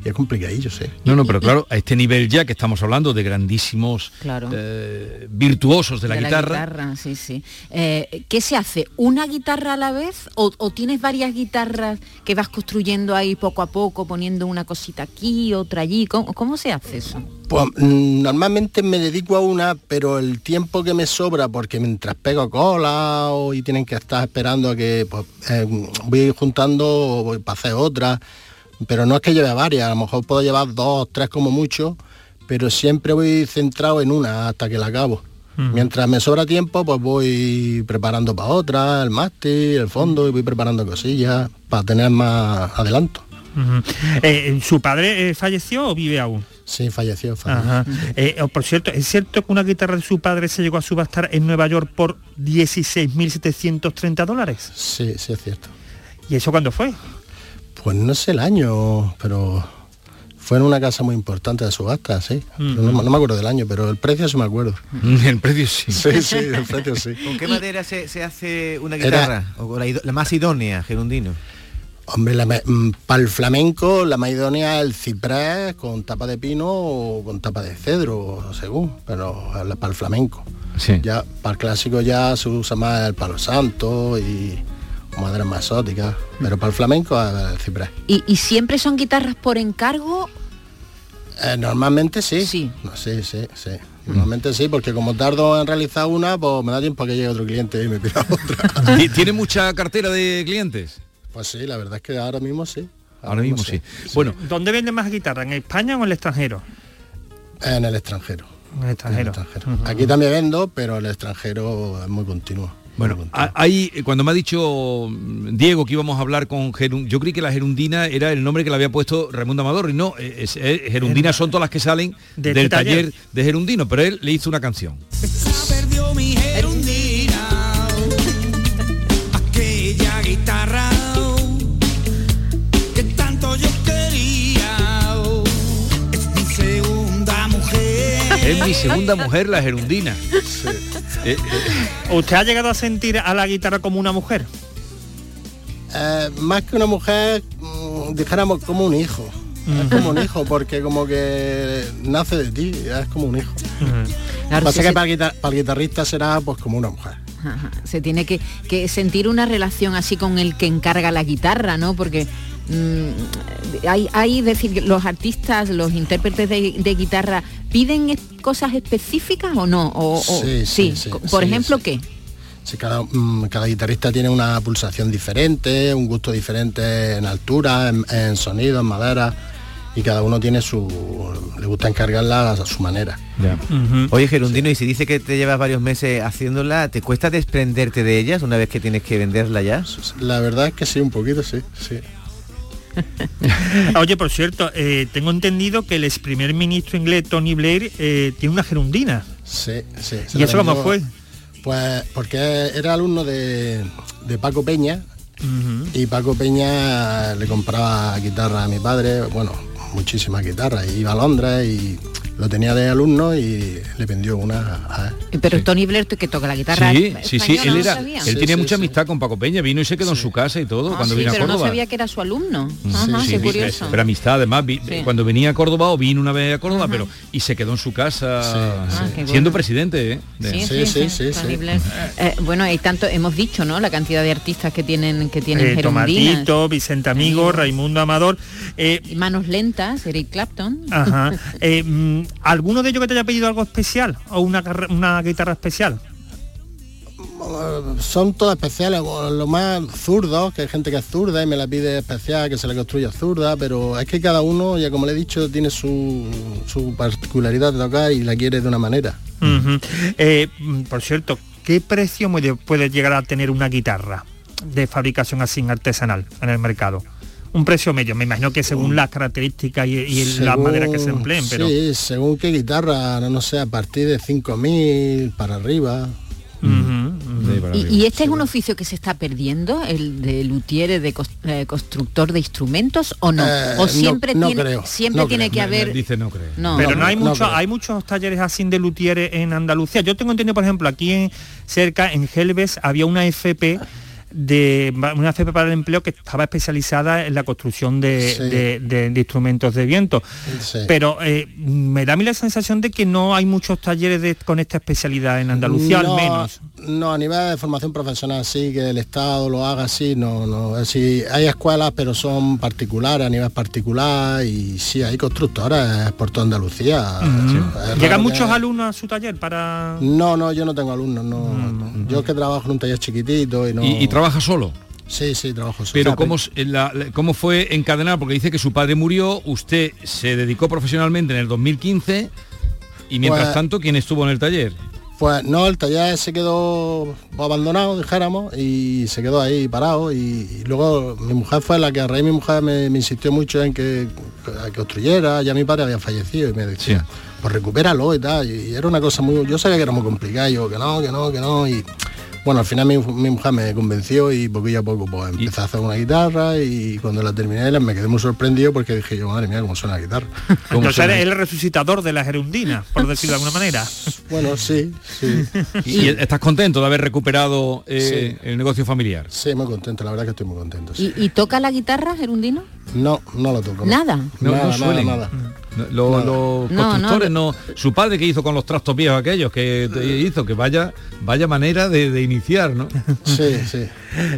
y es complicadillo, sí. No, no, pero claro, a este nivel ya que estamos hablando de grandísimos Claro. eh, virtuosos de la De guitarra. sí, sí. Eh, ¿Qué se hace? ¿Una guitarra a la vez? ¿O, o tienes varias guitarras que vas construyendo ahí poco a poco, poniendo una cosita aquí, otra allí? ¿Cómo, cómo se hace eso? Pues mm, normalmente me dedico a una, pero el tiempo que me sobra, porque mientras pego cola o, y tienen que estar esperando a que pues, eh, voy juntando voy para hacer otra, pero no es que lleve varias, a lo mejor puedo llevar dos, tres como mucho, pero siempre voy centrado en una hasta que la acabo. Mientras me sobra tiempo, pues voy preparando para otra, el mástil, el fondo, y voy preparando cosillas para tener más adelanto. Eh, ¿Su padre eh, falleció o vive aún? Sí, falleció. falleció. Ajá. Eh, oh, por cierto, ¿es cierto que una guitarra de su padre se llegó a subastar en Nueva York por 16.730 dólares? Sí, sí es cierto. ¿Y eso cuándo fue? Pues no sé el año, pero fue en una casa muy importante de subasta, sí. Mm. No, me- no me acuerdo del año, pero el precio sí me acuerdo. El precio sí. Sí, sí, el precio sí. ¿Con qué madera se, se hace una Era- guitarra? O la, más idónea, Gerundino. Hombre, para el flamenco, la más idónea es el ciprés con tapa de pino o con tapa de cedro, según, pero para el flamenco. Ya para el clásico ya se usa más el palo santo y madera más exótica, pero para el flamenco el ciprés. ¿Y, y siempre son guitarras por encargo? Eh, normalmente sí. Sí. sí, sí, sí. Normalmente sí, porque como tardo en realizar una, pues me da tiempo a que llegue otro cliente y me pida otra. ¿Ti- ¿Tiene mucha cartera de clientes? Pues sí, la verdad es que ahora mismo sí. Ahora mismo sí. Bueno, ¿Dónde venden más guitarra? ¿En España o en el extranjero? En el extranjero. En el extranjero. Aquí también vendo, pero el extranjero es muy continuo. Bueno, ahí eh, cuando me ha dicho mm, Diego que íbamos a hablar con Gerundina, yo creí que la Gerundina era el nombre que le había puesto Raimundo Amador y no, eh, es, eh, Gerundinas son todas las que salen De del este taller. taller de Gerundino, pero él le hizo una canción. perdió mi gerundina aquella guitarra que tanto yo quería es mi segunda mujer Es mi segunda mujer, la Gerundina. Eh, ¿Usted ha llegado a sentir a la guitarra como una mujer? Eh, más que una mujer, mm, dijéramos como un hijo. Es como un hijo, porque como que nace de ti, es como un hijo. Claro, Pasa sí, que sí. para el, guitar- para el guitarrista será pues como una mujer. Ajá, Se tiene que, que sentir una relación así con el que encarga la guitarra, ¿no? Porque mm, hay, hay decir, los artistas, los intérpretes de, de guitarra, ¿piden cosas específicas o no? O, o- Sí, sí, sí, Por ejemplo, ¿qué? Cada, mm, cada guitarrista tiene una pulsación diferente, un gusto diferente en altura, en, en sonido, en madera, y cada uno tiene su... le gusta encargarla a su manera. Oye, Gerundino, y si dice que te llevas varios meses haciéndola, ¿te cuesta desprenderte de ellas una vez que tienes que venderla ya? La verdad es que sí, un poquito sí, sí. Oye, por cierto, eh, tengo entendido que el ex primer ministro inglés Tony Blair eh, tiene una gerundina. Sí, sí. ¿Y eso cómo fue? Pues porque era alumno de, de Paco Peña y Paco Peña le compraba guitarra a mi padre, bueno, muchísimas guitarras, y iba a Londres y lo tenía de alumno y le vendió una a él. Pero Tony Blair que toca la guitarra. Sí, sí, sí, española, él ¿no era, él tenía mucha amistad con Paco Peña, vino y se quedó en su casa y todo Ah, cuando sí, vino a pero no Córdoba. sabía que era su alumno. Sí, Ajá, sí, qué curioso. Pero amistad además, vi- Sí. cuando venía a Córdoba o vino una vez a Córdoba, pero y se quedó en su casa Ah, siendo bueno. presidente, ¿eh? De- Sí, sí, sí, Tony Blair. Eh, bueno, hay tanto, hemos dicho, ¿no? La cantidad de artistas que tienen que tienen Eh. Tomatito, Vicente Amigo, Raimundo Amador. eh, Manos lentas, Eric Clapton. Ajá. ¿Alguno de ellos que te haya pedido algo especial o una, una guitarra especial? son todas especiales, lo más zurdos, que hay gente que es zurda y me la pide especial, que se le construya zurda, pero es que cada uno, ya como le he dicho, tiene su, su particularidad de tocar y la quiere de una manera. Eh, por cierto, ¿qué precio puede llegar a tener una guitarra de fabricación así artesanal en el mercado? Un precio medio, me imagino que según las características y, Según- maderas que se empleen, pero... Sí, según qué guitarra, no, no sé, a partir de 5.000 para arriba. ¿Y, y este es un oficio que se está perdiendo, el de luthier, de eh, constructor de instrumentos, o no? Eh, ¿O no- siempre no tiene, creo, siempre no tiene creo. que haber... Dice no cree. No. pero no, hay no mucho, creo. hay muchos talleres así de luthieres en Andalucía. Yo tengo entendido, por ejemplo, aquí en, cerca, en Gelbes, había una FP de una FP para el empleo que estaba especializada en la construcción de, Sí. de- de- de instrumentos de viento. Sí. Pero eh, me da a mí la sensación de que no hay muchos talleres de- con esta especialidad en Andalucía, no, al menos. No, a nivel de formación profesional sí, que el Estado lo haga así, no, no. Es decir, hay escuelas, pero son particulares, a nivel particular, y sí, hay constructoras por toda Andalucía. ¿Llegan que- muchos alumnos a su taller para...? No, no, yo no tengo alumnos, no. Yo es que trabajo en un taller chiquitito y no... ¿Y, y trabaja solo? Sí, sí, trabajo solo. Pero ¿cómo, la- la- ¿cómo fue encadenar? Porque dice que su padre murió, usted se dedicó profesionalmente en el 2015 y mientras Pues- tanto, ¿quién estuvo en el taller? Pues no, el taller se quedó abandonado, dijéramos, y se quedó ahí parado. Y, y luego mi mujer fue la que a raíz mi mujer me, me insistió mucho en que, que construyera, ya mi padre había fallecido y me decía, pues recupéralo y tal. Y, era una cosa muy. Yo sabía que era muy complicado, yo que no, que no, que no. Y bueno, al final mi, mi mujer me convenció y poquillo a poco pues empecé a hacer una guitarra y cuando la terminé me quedé muy sorprendido porque dije yo, madre mía, cómo suena la guitarra. Entonces eres el resucitador de la gerundina, por decirlo de alguna manera. Bueno, sí, sí. ¿Y, y estás contento de haber recuperado eh, el negocio familiar? Sí, muy contento, la verdad que estoy muy contento. sí. ¿Y, y toca la guitarra, Gerundino? No, no lo toco. Nada. No, nada, no suelen. nada. Los No, constructores no, Su padre que hizo con los trastos viejos aquellos que hizo que vaya vaya manera de, de iniciar, ¿no? Sí, sí.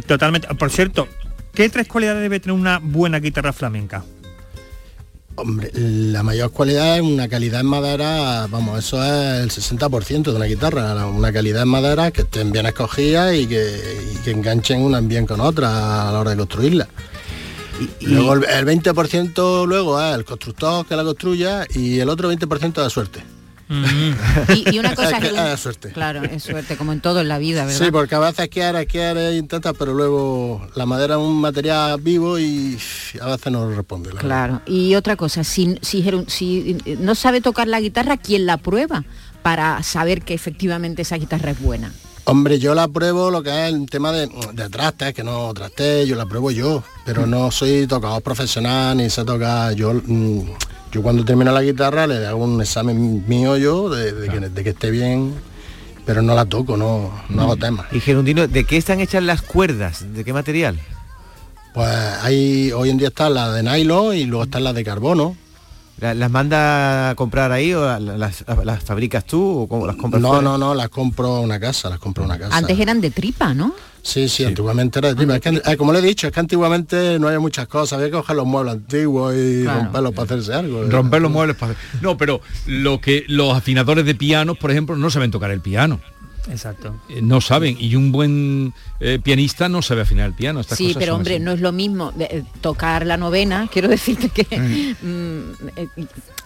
Totalmente. Por cierto, ¿qué tres cualidades debe tener una buena guitarra flamenca? Hombre, la mayor cualidad es una calidad en madera, vamos, eso es el 60% de una guitarra, una calidad en madera que estén bien escogidas y que, y que enganchen una bien con otra a la hora de construirla. Luego el, el 20% luego es el constructor que la construya y el otro 20% de suerte. Y, y una cosa, Es que es suerte. claro, es suerte, como en todo en la vida, ¿verdad? Sí, porque a veces quieres, quieres, intentas, pero luego la madera es un material vivo y a veces no responde. la verdad. Claro. Y otra cosa, si, si, si no sabe tocar la guitarra, ¿quién la prueba para saber que efectivamente esa guitarra es buena? Hombre, yo la pruebo lo que es el tema de, de trastes, que no trastes, yo la pruebo yo, pero no soy tocador profesional ni sé tocar. Yo, mm, yo cuando termino la guitarra le hago un examen mío yo de, de que, de que esté bien, pero no la toco, no, no hago temas. Y Gerundino, ¿de qué están hechas las cuerdas? ¿De qué material? Pues hay, hoy en día están las de nylon y luego están las de carbono. ¿La- ¿Las manda a comprar ahí o la- las, las fabricas tú o cómo las compras? No, fuera? no, no, las compro a una casa, las compro a una casa. Antes eran de tripa, ¿no? Sí, sí, antiguamente era de tripa. Es que, eh, como le he dicho, es que antiguamente no había muchas cosas, había que coger los muebles antiguos y Claro. romperlos para hacerse algo. Romper los muebles para... No, pero lo que los afinadores de pianos, por ejemplo, no saben tocar el piano. Exacto. Eh, No saben. Y un buen eh, pianista no sabe afinar el piano. Estas Sí, cosas pero hombre, así. no es lo mismo de- eh, tocar la novena, quiero decirte que, mm, eh,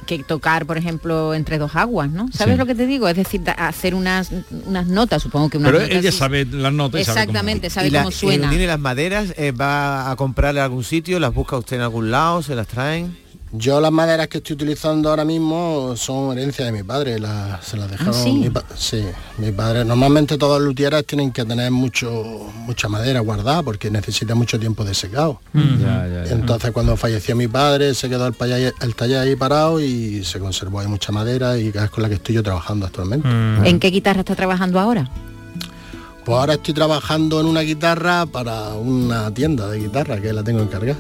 que tocar, por ejemplo, entre dos aguas, ¿no? ¿Sabes Sí. lo que te digo? Es decir, hacer unas, unas notas, supongo que unas Pero ella sí. sabe las notas y sabe cómo- Exactamente, sabe ¿Y la- cómo suena. Y las maderas eh, va a comprarle a algún sitio? ¿Las busca usted en algún lado? ¿Se las traen? Yo las maderas que estoy utilizando ahora mismo son herencia de mi padre, las- se las dejaron ¿sí? mi, pa- sí, mi padre. Normalmente todos los luthieres tienen que tener mucho mucha madera guardada porque necesita mucho tiempo de secado. Ya, ya, ya. Entonces cuando falleció mi padre se quedó el, paya- el taller ahí parado y se conservó ahí mucha madera y es con la que estoy yo trabajando actualmente. ¿En qué guitarra está trabajando ahora? Pues ahora estoy trabajando en una guitarra para una tienda de guitarra que la tengo encargada.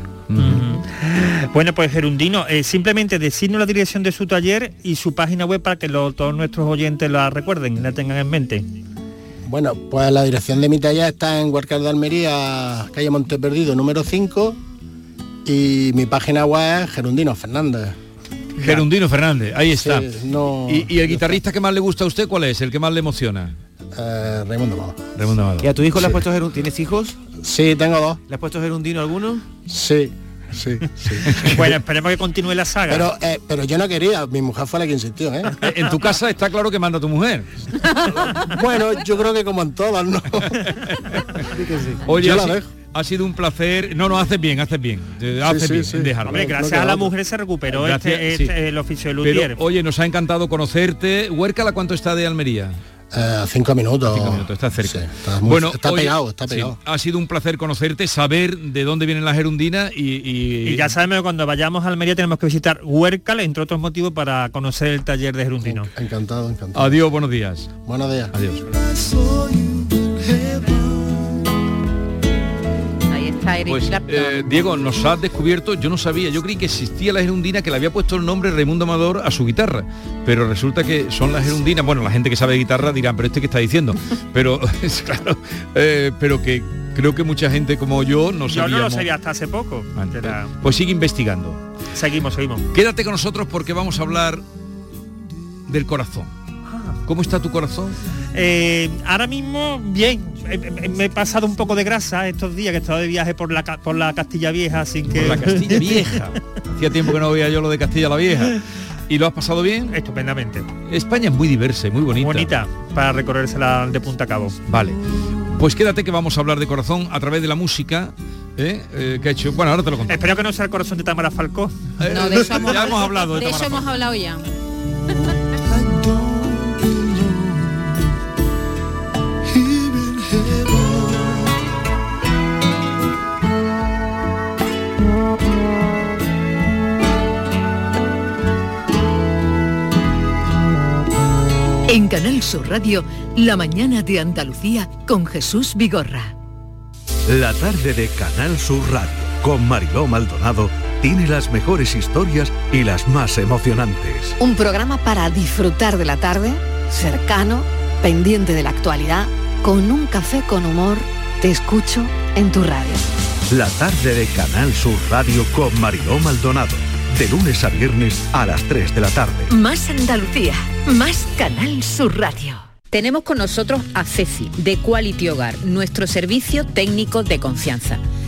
Bueno, pues Gerundino, eh, simplemente decirnos la dirección de su taller y su página web para que lo- todos nuestros oyentes la recuerden, la tengan en mente. Bueno, pues la dirección de mi taller está en Huarcar de Almería, calle Monteperdido, número 5. Y mi página web es Gerundino Fernández. Gerundino Fernández, ahí está. Sí, no- ¿Y, y el guitarrista que más le gusta a usted cuál es? ¿El que más le emociona? Eh, Raimundo Amado. Raimundo Amado. ¿Y a tu hijo le has Sí. puesto gerundino? ¿Tienes hijos? Sí, tengo dos. ¿Le has puesto gerundino alguno? Sí, sí, sí. Bueno, esperemos que continúe la saga. Pero, eh, pero yo no quería, mi mujer fue la que insistió, ¿eh? En tu casa está claro que manda tu mujer. bueno, yo creo que como en todas, ¿no? Oye, Yo ha, la si- dejo. ha sido un placer. No, no, haces bien, haces bien. Haces sí, bien sí. dejarlo. Hombre, gracias no a la mujer se recuperó Gracias, este, sí. este- el oficio de Pero, Luthier. oye, nos ha encantado conocerte. Huércala, ¿cuánto está de Almería? Eh, cinco minutos. Cinco minutos, está cerca. Sí, está muy- está oye, pegado, está sí, pegado. ha sido un placer conocerte, saber de dónde vienen las gerundinas y, y- Y ya sabemos que cuando vayamos a Almería tenemos que visitar Huércal, entre otros motivos, para conocer el taller de Gerundino. Encantado, encantado. Adiós, buenos días. Buenos días. Adiós. Está Eric Pues Clapton. eh, Diego, nos has descubierto, yo no sabía, yo creí que existía la gerundina que le había puesto el nombre Raimundo Amador a su guitarra, pero resulta que son las gerundinas, bueno, la gente que sabe de guitarra dirán, pero este que está diciendo, pero es claro, eh, pero que creo que mucha gente como yo no Yo sabía. no lo sabía hasta hace poco. Era- Pues sigue investigando. Seguimos, seguimos. Quédate con nosotros porque vamos a hablar del corazón. ¿Cómo está tu corazón? Eh, ahora mismo, bien, eh, eh, me he pasado un poco de grasa estos días que he estado de viaje por la, por la Castilla Vieja, así que... Por la Castilla Vieja. Hacía tiempo que no veía yo lo de Castilla la Vieja. ¿Y lo has pasado bien? Estupendamente. España es muy diversa, y muy bonita. Bonita para recorrérsela de punta a cabo. Vale. Pues quédate que vamos a hablar de corazón a través de la música ¿eh? Eh, que ha hecho. Bueno, ahora te lo conté. Espero que no sea el corazón de Tamara Falcó. No, de eso hemos, ya hemos hablado de de eso hemos hablado ya. En Canal Sur Radio, La mañana de Andalucía con Jesús Vigorra. La tarde de Canal Sur Radio con Mariló Maldonado tiene las mejores historias y las más emocionantes. Un programa para disfrutar de la tarde, cercano, pendiente de la actualidad, con un café con humor, te escucho en tu radio. La tarde de Canal Sur Radio con Mariló Maldonado. De lunes a viernes a las 3 de la tarde. Más Andalucía, más Canal Sur Radio. Tenemos con nosotros a Ceci, de Quality Hogar, nuestro servicio técnico de confianza.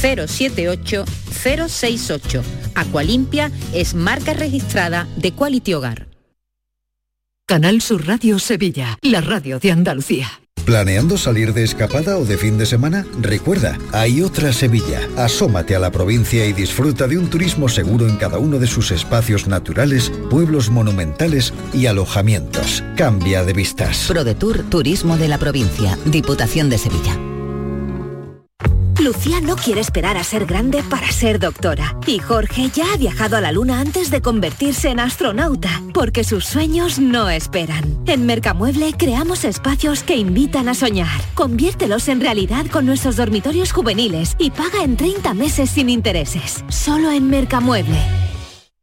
078 068. Aqualimpia es marca registrada de Quality Hogar. Canal Sur Radio Sevilla, la radio de Andalucía. ¿Planeando salir de escapada o de fin de semana? Recuerda, hay otra Sevilla. Asómate a la provincia y disfruta de un turismo seguro en cada uno de sus espacios naturales, pueblos monumentales y alojamientos. Cambia de vistas. ProDetour Turismo de la Provincia, Diputación de Sevilla. Lucía no quiere esperar a ser grande para ser doctora. Y Jorge ya ha viajado a la luna antes de convertirse en astronauta, porque sus sueños no esperan. En Mercamueble creamos espacios que invitan a soñar. Conviértelos en realidad con nuestros dormitorios juveniles y paga en 30 meses sin intereses. Solo en Mercamueble.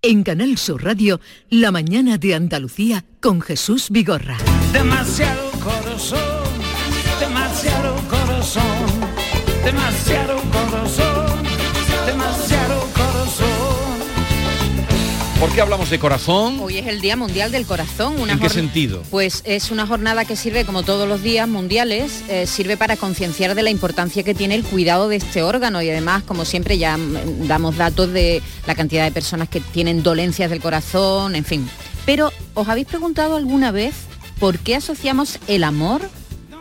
En Canal Sur Radio, la mañana de Andalucía con Jesús Vigorra. Demasiado corazón, demasiado corazón, demasiado corazón, ¿Por qué hablamos de corazón? Hoy es el Día Mundial del Corazón. Una ¿En qué sentido? Pues es una jornada que sirve, como todos los días mundiales, eh, sirve para concienciar de la importancia que tiene el cuidado de este órgano y además, como siempre, ya damos datos de la cantidad de personas que tienen dolencias del corazón, en fin. Pero, ¿os habéis preguntado alguna vez por qué asociamos el amor?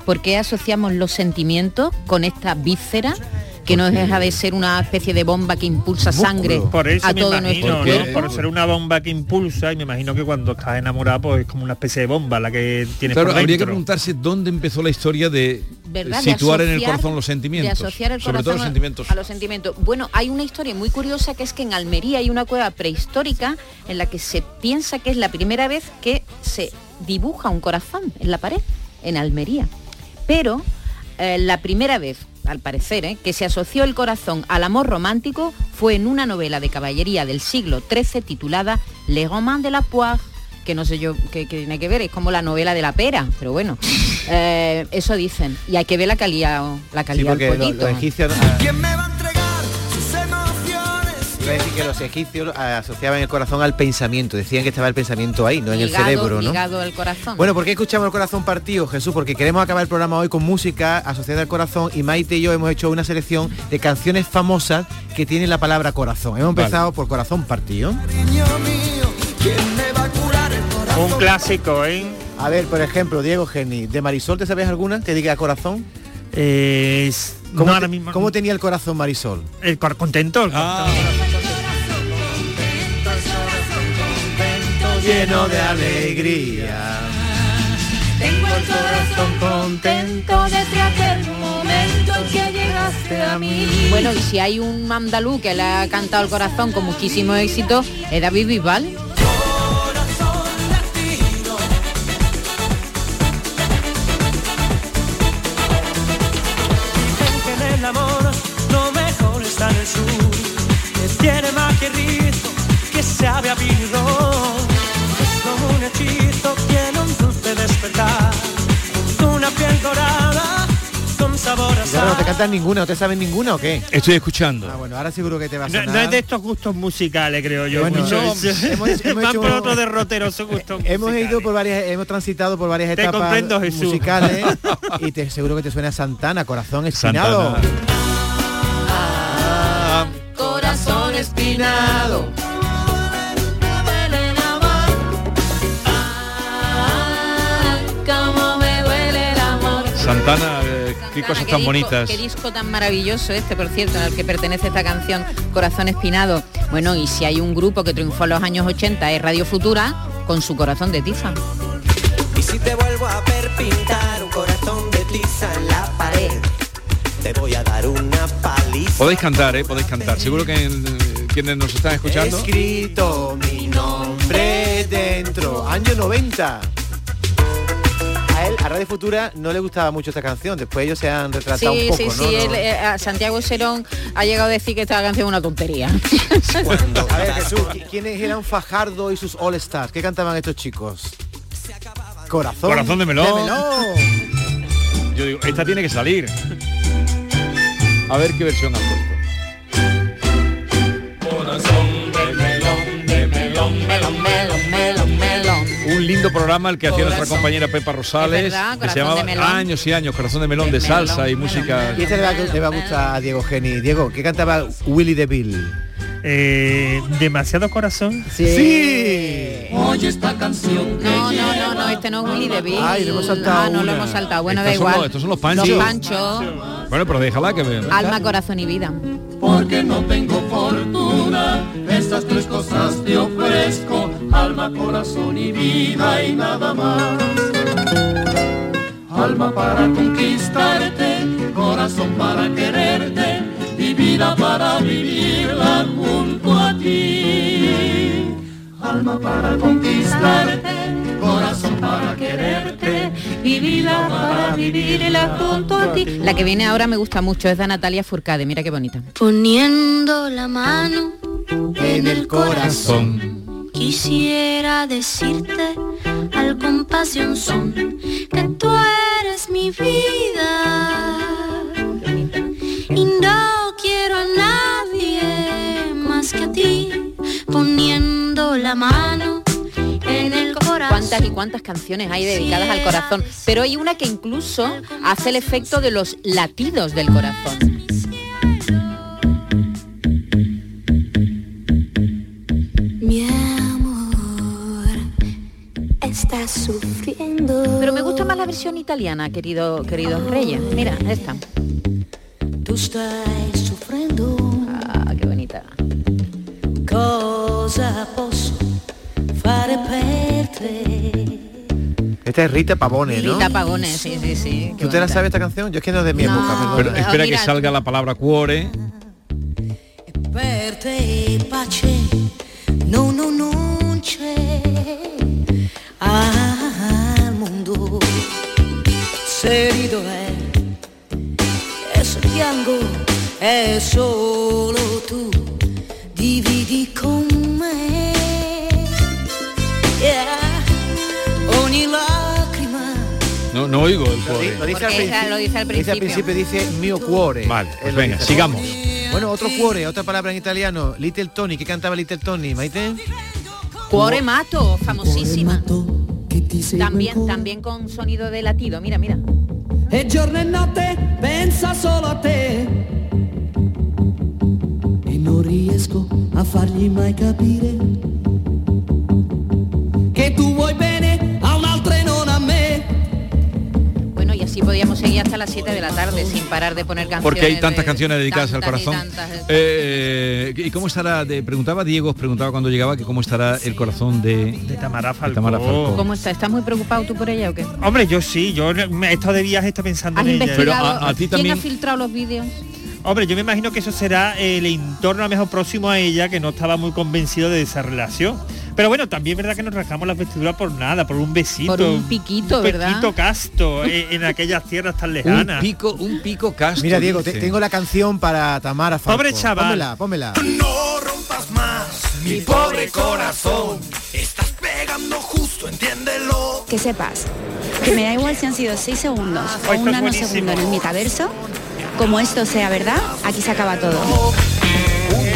¿Por qué asociamos los sentimientos con esta víscera? Que no deja de ser una especie de bomba que impulsa sangre Por eso a me todo imagino, nuestro ¿no? cuerpo. Por ser una bomba que impulsa y me imagino que cuando estás enamorado pues es como una especie de bomba la que tienes Claro, por habría que preguntarse dónde empezó la historia de ¿verdad? De situar en el corazón los de sentimientos. asociar el sobre todo corazón los sentimientos. A los sentimientos. Bueno, hay una historia muy curiosa que es que en Almería hay una cueva prehistórica en la que se piensa que es la primera vez que se dibuja un corazón en la pared, en Almería. Pero eh, la primera vez, al parecer, eh, que se asoció el corazón al amor romántico fue en una novela de caballería del siglo XIII titulada Le Roman de la Poire, que no sé yo qué, qué tiene que ver, es como la novela de la pera, pero bueno, eh, eso dicen. Y hay que ver la calidad, la Sí, calidad porque lo- egipcios... Iba a decir que los egipcios asociaban el corazón al pensamiento, decían que estaba el pensamiento ahí, no en el cerebro, ¿no? ligado al corazón. Bueno, ¿por qué escuchamos el corazón partido, Jesús? Porque queremos acabar el programa hoy con música asociada al corazón y Maite y yo hemos hecho una selección de canciones famosas que tienen la palabra corazón. Hemos Vale. empezado por corazón partido. Un clásico, ¿eh? A ver, por ejemplo, Diego Geni, de Marisol, ¿te sabes alguna que diga corazón? Eh, ¿Cómo, no, ahora mismo- cómo tenía el corazón Marisol? El cor- contento. el lleno de alegría. Tengo el corazón contento desde aquel momento en que llegaste a mí. Bueno, y si hay un andaluz que le ha cantado el corazón con muchísimo éxito, es David Bisbal. Cantas ninguna, ¿no te sabes ninguna o qué? Estoy escuchando. Ah, bueno, ahora seguro que te va a No, sonar. no es de estos gustos musicales, creo yo. Bueno, mucho. no, hemos- hemos Van hecho- por otro derrotero su gusto. Hemos ido por varias, hemos transitado por varias Te etapas comprendo, Jesús. musicales y te seguro que te suena Santana, corazón espinado. Santana. Corazón espinado. Cómo me duele el amor. Santana, qué cosas tan disco, bonitas. Qué disco tan maravilloso este, por cierto, al que pertenece esta canción, Corazón Espinado. Bueno, y si hay un grupo que triunfó en los años 80 es Radio Futura, con su corazón de tiza. Y si te vuelvo a ver un corazón de tiza en la pared, te voy a dar una paliza. Podéis cantar, ¿eh? Podéis cantar. Seguro que eh, quienes nos están escuchando. Escrito mi nombre dentro, año 90. A Radio Futura, no le gustaba mucho esta canción. Después ellos se han retratado Sí, un poco, sí, ¿no? sí, No- él, eh, Santiago Serón ha llegado a decir que esta canción es una tontería. A ver, Jesús, ¿qui- ¿quiénes eran Fajardo y sus All Stars? ¿Qué cantaban estos chicos? Corazón. Corazón de melón. De melón. Yo digo, esta tiene que salir. A ver qué versión han lindo programa el que hacía nuestra compañera Pepa Rosales, verdad, que se llamaba. Años y Años, Corazón de Melón, de salsa y música. Y este le va, le va a gustar a Diego Geni. Diego, ¿qué cantaba Willy DeVille? Eh, demasiado corazón. Sí. Oye esta canción. No, no, no, no, este no es Willy DeVille. Ay, le hemos saltado Ah, no lo hemos saltado. Bueno, Estos da son igual. los- estos son los panchos. Los panchos, Bueno, pero déjala que vean. alma, corazón y vida. Porque no tengo fortuna, estas tres cosas te ofrezco, alma, corazón y vida y nada más. Alma para conquistarte, corazón para quererte y vida para vivirla junto a ti. Alma para conquistarte, corazón para quererte y vida para vivirla junto a ti. La que viene ahora me gusta mucho, es de Natalia Furcade, mira qué bonita. Poniendo la mano En el corazón. Quisiera decirte al compás de un son que tú eres mi vida y no quiero a nadie más que a ti poniendo la mano en el corazón. Cuántas y cuántas canciones hay dedicadas al corazón, pero hay una que incluso hace el efecto de los latidos del corazón. Versión italiana, querido, queridos reyes. Mira, esta. Tu stai soffrendo. Ah, qué bonita. Cosa posso fare per te? Esta es Rita Pavone, ¿no? Rita Pagone, sí, sí, sí. qué ¿Tú te la sabes esta canción? Yo es que no es de mi No. época, Pero espera mira. que salga la palabra cuore. Per te pace, no, no, non Se rido è, se piango è solo tu, dividi con me. Yeah. Ogni lacrima No, no oigo el cuore. lo dice al principio. lo dice al Dice al principio. dice mio cuore. Vale, pues venga, dice. sigamos. Bueno, otro cuore, otra palabra en italiano. Little Tony, ¿qué cantaba Little Tony, Maite? Cuore Mato, famosísima. También, también con sonido de latido, mira, mira. E giorno e notte pensa solo a te. E non riesco a fargli mai capire podíamos seguir hasta las 7 de la tarde sin parar de poner canciones. Porque hay tantas de- canciones dedicadas al tantas y corazón. tantas. Eh, ¿Y cómo estará? de- preguntaba Diego, os preguntaba cuando llegaba que cómo estará el corazón de, De Tamara de Falcó. Tamara Falcó. ¿Cómo está? ¿Estás muy preocado tú por ella o qué? Hombre, yo sí, yo me he estado de viaje, está pensando ¿Has en ella. investigado? a- a ti ¿Quién también- ha filtrado los vídeos? Hombre, yo me imagino que eso será el entorno a lo mejor próximo a ella, que no estaba muy convencido de esa relación. Pero bueno, también es verdad que nos rasgamos las vestiduras por nada, por un besito. Por un piquito, un ¿verdad? piquito casto en, en aquellas tierras tan lejanas. Un pico, un pico casto. Mira, Diego, te- tengo la canción para Tamara Falcó. Pobre chaval. Pómela, pómela. No rompas más mi pobre corazón. Estás pegando justo, entiéndelo. Que sepas que me da igual si han sido 6 segundos o un nanosegundo en el metaverso. Como esto sea verdad, aquí se acaba todo.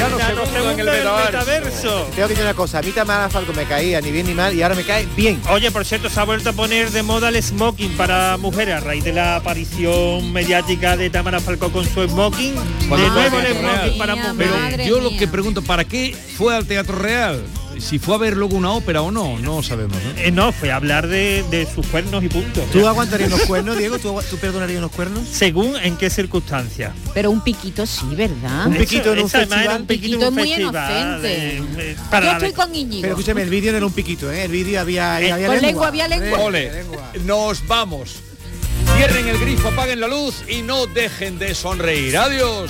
En el metaverso. Tengo que decir una cosa, a mí Tamara Falcó me caía ni bien ni mal y ahora me cae bien. Oye, por cierto, se ha vuelto a poner de moda el smoking para mujeres a raíz de la aparición mediática de Tamara Falcó con su smoking. De nuevo el smoking para Pero mujeres. Madre yo lo que pregunto, ¿para qué fue al Teatro Real? Si fue a ver luego una ópera o no, no sabemos. ¿no? Eh, no, fue a hablar de, de sus cuernos y punto. ¿Tú aguantarías unos cuernos, Diego? ¿Tú, tú perdonarías unos cuernos? Según en qué circunstancias. Pero un piquito sí, ¿verdad? Un piquito en un festival. un piquito en Piquito un muy festival, inocente. eh, eh, para Yo estoy con Íñigo. Pero escúchame, el vídeo no era un piquito, ¿eh? El vídeo había, Eh, había con lengua. lengua, había lengua. Ole, lengua. nos vamos. Cierren el grifo, apaguen la luz y no dejen de sonreír. Adiós.